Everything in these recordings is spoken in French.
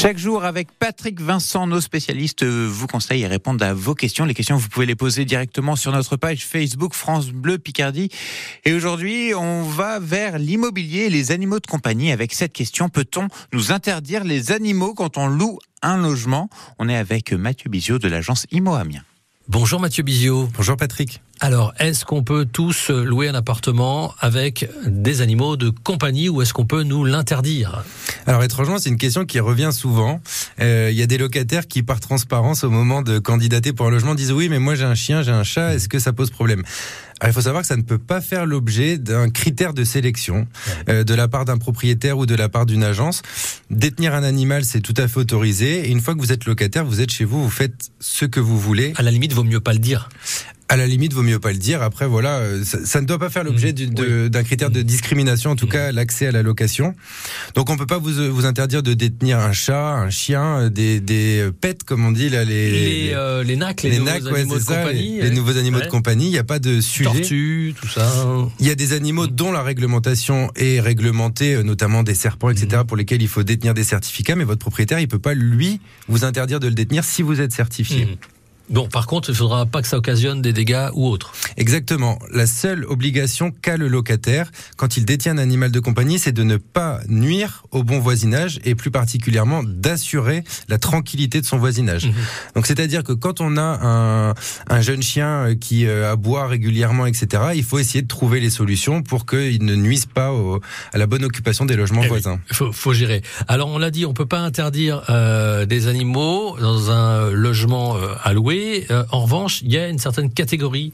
Chaque jour, avec Patrick Vincent, nos spécialistes vous conseillent et répondent à vos questions. Les questions, vous pouvez les poser directement sur notre page Facebook France Bleu Picardie. Et aujourd'hui, on va vers l'immobilier et les animaux de compagnie avec cette question. Peut-on nous interdire les animaux quand on loue un logement? On est avec Mathieu Bizio de l'agence Imo Amiens. Bonjour Mathieu Bizio. Bonjour Patrick. Alors, est-ce qu'on peut tous louer un appartement avec des animaux de compagnie ou est-ce qu'on peut nous l'interdire? Alors étrangement, c'est une question qui revient souvent. Euh, il y a des locataires qui, par transparence, au moment de candidater pour un logement, disent oui, mais moi j'ai un chien, j'ai un chat, est-ce que ça pose problème? Alors, il faut savoir que ça ne peut pas faire l'objet d'un critère de sélection euh, de la part d'un propriétaire ou de la part d'une agence. Détenir un animal, c'est tout à fait autorisé. Et une fois que vous êtes locataire, vous êtes chez vous, vous faites ce que vous voulez. À la limite, vaut mieux pas le dire à la limite, vaut mieux pas le dire. Après, voilà, euh, ça, ne doit pas faire l'objet mmh. d'un critère de discrimination, en tout mmh. cas l'accès à la location. Donc, on peut pas vous, vous interdire de détenir un chat, un chien, euh, des, des pets, comme on dit là, les les, euh, les nacs, les, nouveaux animaux de compagnie, les, nouveaux animaux de compagnie. Il n'y a pas de sujet. Tortues, tout ça. Il y a des animaux mmh. dont la réglementation est réglementée, notamment des serpents, etc., pour lesquels il faut détenir des certificats, mais votre propriétaire, il peut pas lui vous interdire de le détenir si vous êtes certifié. Bon, par contre, il faudra pas que ça occasionne des dégâts ou autres. Exactement. La seule obligation qu'a le locataire quand il détient un animal de compagnie, c'est de ne pas nuire au bon voisinage et plus particulièrement d'assurer la tranquillité de son voisinage. Mhm. Donc, c'est-à-dire que quand on a un, un jeune chien euh, qui euh, aboie régulièrement, etc., il faut essayer de trouver les solutions pour qu'il ne nuise pas au, à la bonne occupation des logements eh voisins. Il faut, faut, gérer. Alors, on l'a dit, on peut pas interdire euh, des animaux dans un logement euh, alloué euh, en revanche, il y a une certaine catégorie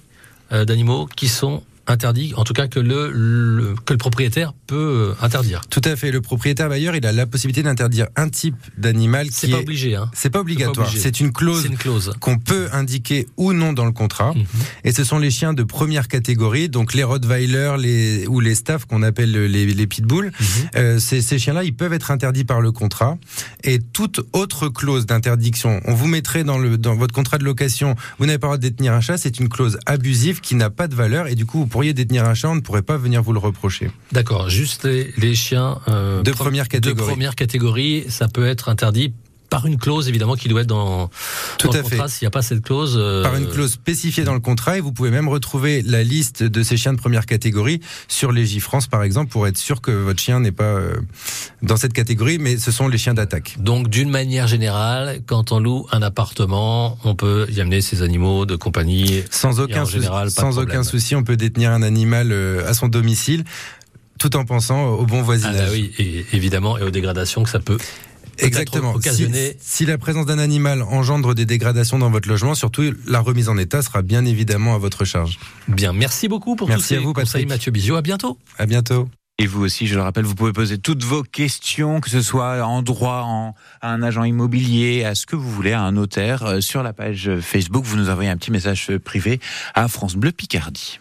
euh, d'animaux qui sont interdit, en tout cas que le, que le propriétaire peut euh, interdire. Tout à fait. Le propriétaire bailleur, il a la possibilité d'interdire un type d'animal qui c'est pas obligé. Hein. C'est pas obligatoire. C'est une clause, clause. qu'on peut indiquer ou non dans le contrat. Mhm. Et ce sont les chiens de première catégorie, donc les Rottweiler, les ou les staffs qu'on appelle les, les pitbulls. Mhm. euh, ces, ces chiens-là, ils peuvent être interdits par le contrat. Et toute autre clause d'interdiction, on vous mettrait dans le dans votre contrat de location, vous n'avez pas le droit de détenir un chat, c'est une clause abusive qui n'a pas de valeur et du coup vous pourriez détenir un chat, on ne pourrait pas venir vous le reprocher. D'accord, juste les, chiens euh, de première catégorie. De première catégorie, ça peut être interdit par une clause évidemment qui doit être dans, Tout à le contrat. S'il n'y a pas cette clause, euh, par une clause spécifiée dans le contrat, et vous pouvez même retrouver la liste de ces chiens de première catégorie sur les France par exemple pour être sûr que votre chien n'est pas euh, dans cette catégorie, mais ce sont les chiens d'attaque. Donc d'une manière générale, quand on loue un appartement, on peut y amener ses animaux de compagnie sans aucun général, sans aucun souci. On peut détenir un animal euh, à son domicile tout en pensant au bon voisinage. Ah bah oui, et évidemment, et aux dégradations que ça peut Exactement. Si, la présence d'un animal engendre des dégradations dans votre logement, surtout la remise en état sera bien évidemment à votre charge. Bien, merci beaucoup pour merci tous à vous, conseils, Mathieu Bizio. À bientôt. À bientôt. Et vous aussi, je le rappelle, vous pouvez poser toutes vos questions, que ce soit en droit, en, à un agent immobilier, à ce que vous voulez, à un notaire, euh, sur la page Facebook. Vous nous envoyez un petit message privé à France Bleu Picardie.